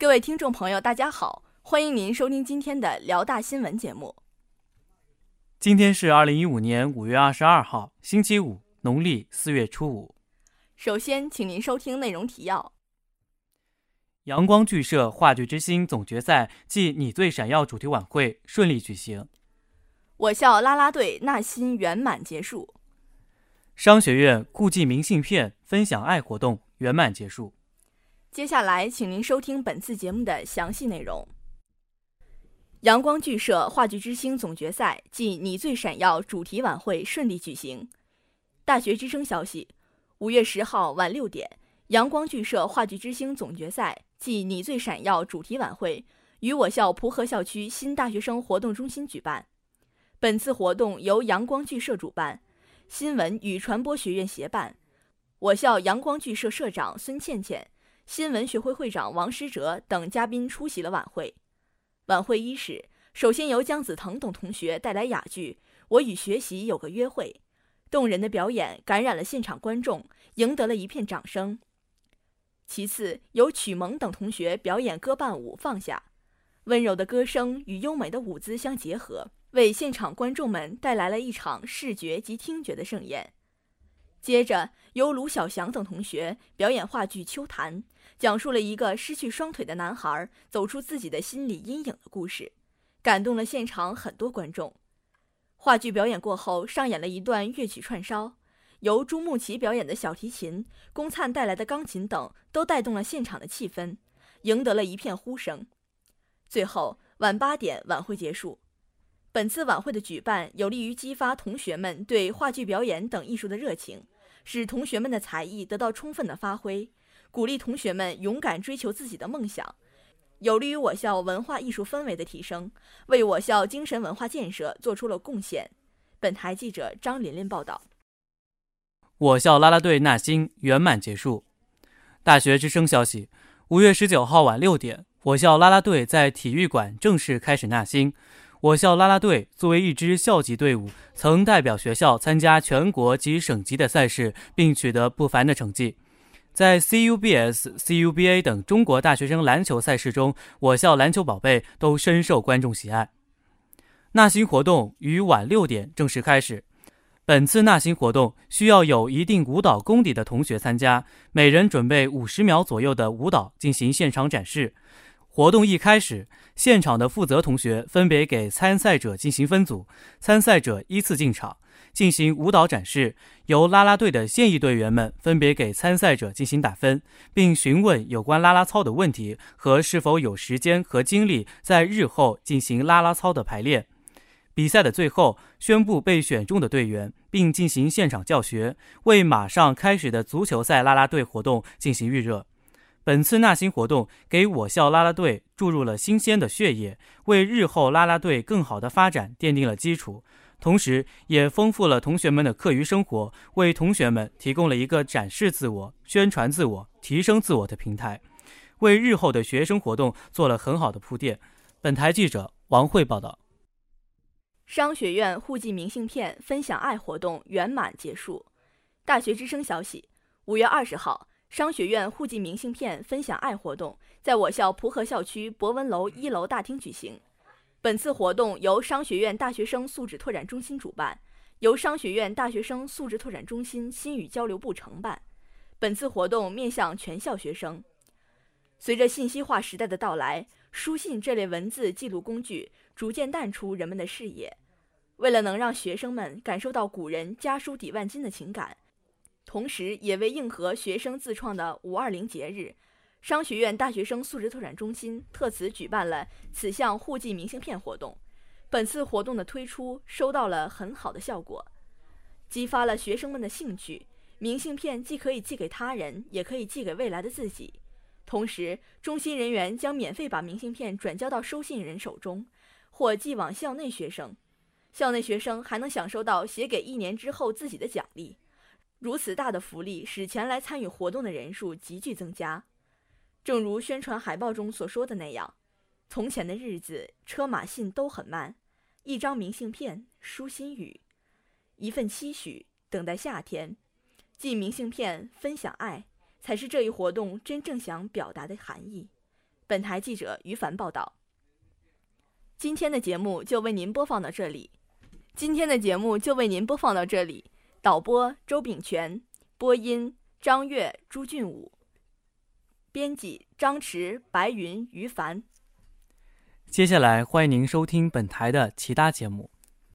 各位听众朋友，大家好，欢迎您收听今天的辽大新闻节目。今天是二零一五年五月二十二号，星期五，农历四月初五。首先，请您收听内容提要：阳光剧社话剧之星总决赛暨你最闪耀主题晚会顺利举行；我校啦啦队纳新圆满结束；商学院顾寄明信片分享爱活动圆满结束。接下来，请您收听本次节目的详细内容。阳光剧社话剧之星总决赛暨你最闪耀主题晚会顺利举行。大学之声消息，五月十号晚六点，阳光剧社话剧之星总决赛暨你最闪耀主题晚会于我校蒲河校区新大学生活动中心举办。本次活动由阳光剧社主办，新闻与传播学院协办。我校阳光剧社社长孙倩倩、新闻学会会长王诗哲等嘉宾出席了晚会。晚会伊始，首先由姜子腾等同学带来哑剧《我与学习有个约会》，动人的表演感染了现场观众，赢得了一片掌声。其次，由曲萌等同学表演歌伴舞《放下》，温柔的歌声与优美的舞姿相结合，为现场观众们带来了一场视觉及听觉的盛宴。接着，由卢晓祥等同学表演话剧《秋谈》。讲述了一个失去双腿的男孩走出自己的心理阴影的故事，感动了现场很多观众。话剧表演过后，上演了一段乐曲串烧，由朱木奇表演的小提琴、龚灿带来的钢琴等，都带动了现场的气氛，赢得了一片呼声。最后，晚八点晚会结束。本次晚会的举办有利于激发同学们对话剧表演等艺术的热情，使同学们的才艺得到充分的发挥。鼓励同学们勇敢追求自己的梦想，有利于我校文化艺术氛围的提升，为我校精神文化建设做出了贡献。本台记者张琳琳报道。我校啦啦队纳新圆满结束。大学之声消息：五月十九号晚六点，我校啦啦队在体育馆正式开始纳新。我校啦啦队作为一支校级队伍，曾代表学校参加全国及省级的赛事，并取得不凡的成绩。在 CUBS、CUBA 等中国大学生篮球赛事中，我校篮球宝贝都深受观众喜爱。纳新活动于晚六点正式开始。本次纳新活动需要有一定舞蹈功底的同学参加，每人准备五十秒左右的舞蹈进行现场展示。活动一开始，现场的负责同学分别给参赛者进行分组，参赛者依次进场。进行舞蹈展示，由啦啦队的现役队员们分别给参赛者进行打分，并询问有关啦啦操的问题和是否有时间和精力在日后进行啦啦操的排练。比赛的最后，宣布被选中的队员，并进行现场教学，为马上开始的足球赛啦啦队活动进行预热。本次纳新活动给我校啦啦队注入了新鲜的血液，为日后啦啦队更好的发展奠定了基础。同时，也丰富了同学们的课余生活，为同学们提供了一个展示自我、宣传自我、提升自我的平台，为日后的学生活动做了很好的铺垫。本台记者王慧报道。商学院互寄明信片分享爱活动圆满结束。大学之声消息：五月二十号，商学院互寄明信片分享爱活动在我校蒲河校区博文楼一楼大厅举行。本次活动由商学院大学生素质拓展中心主办，由商学院大学生素质拓展中心心语交流部承办。本次活动面向全校学生。随着信息化时代的到来，书信这类文字记录工具逐渐淡出人们的视野。为了能让学生们感受到古人家书抵万金的情感，同时也为应和学生自创的五二零节日。商学院大学生素质拓展中心特此举办了此项互寄明信片活动。本次活动的推出收到了很好的效果，激发了学生们的兴趣。明信片既可以寄给他人，也可以寄给未来的自己。同时，中心人员将免费把明信片转交到收信人手中，或寄往校内学生。校内学生还能享受到写给一年之后自己的奖励。如此大的福利，使前来参与活动的人数急剧增加。正如宣传海报中所说的那样，从前的日子，车马信都很慢，一张明信片，书心语，一份期许，等待夏天，寄明信片，分享爱，才是这一活动真正想表达的含义。本台记者于凡报道。今天的节目就为您播放到这里。今天的节目就为您播放到这里。导播周炳全，播音张悦、朱俊武，编辑张弛、白云、于凡。接下来欢迎您收听本台的其他节目。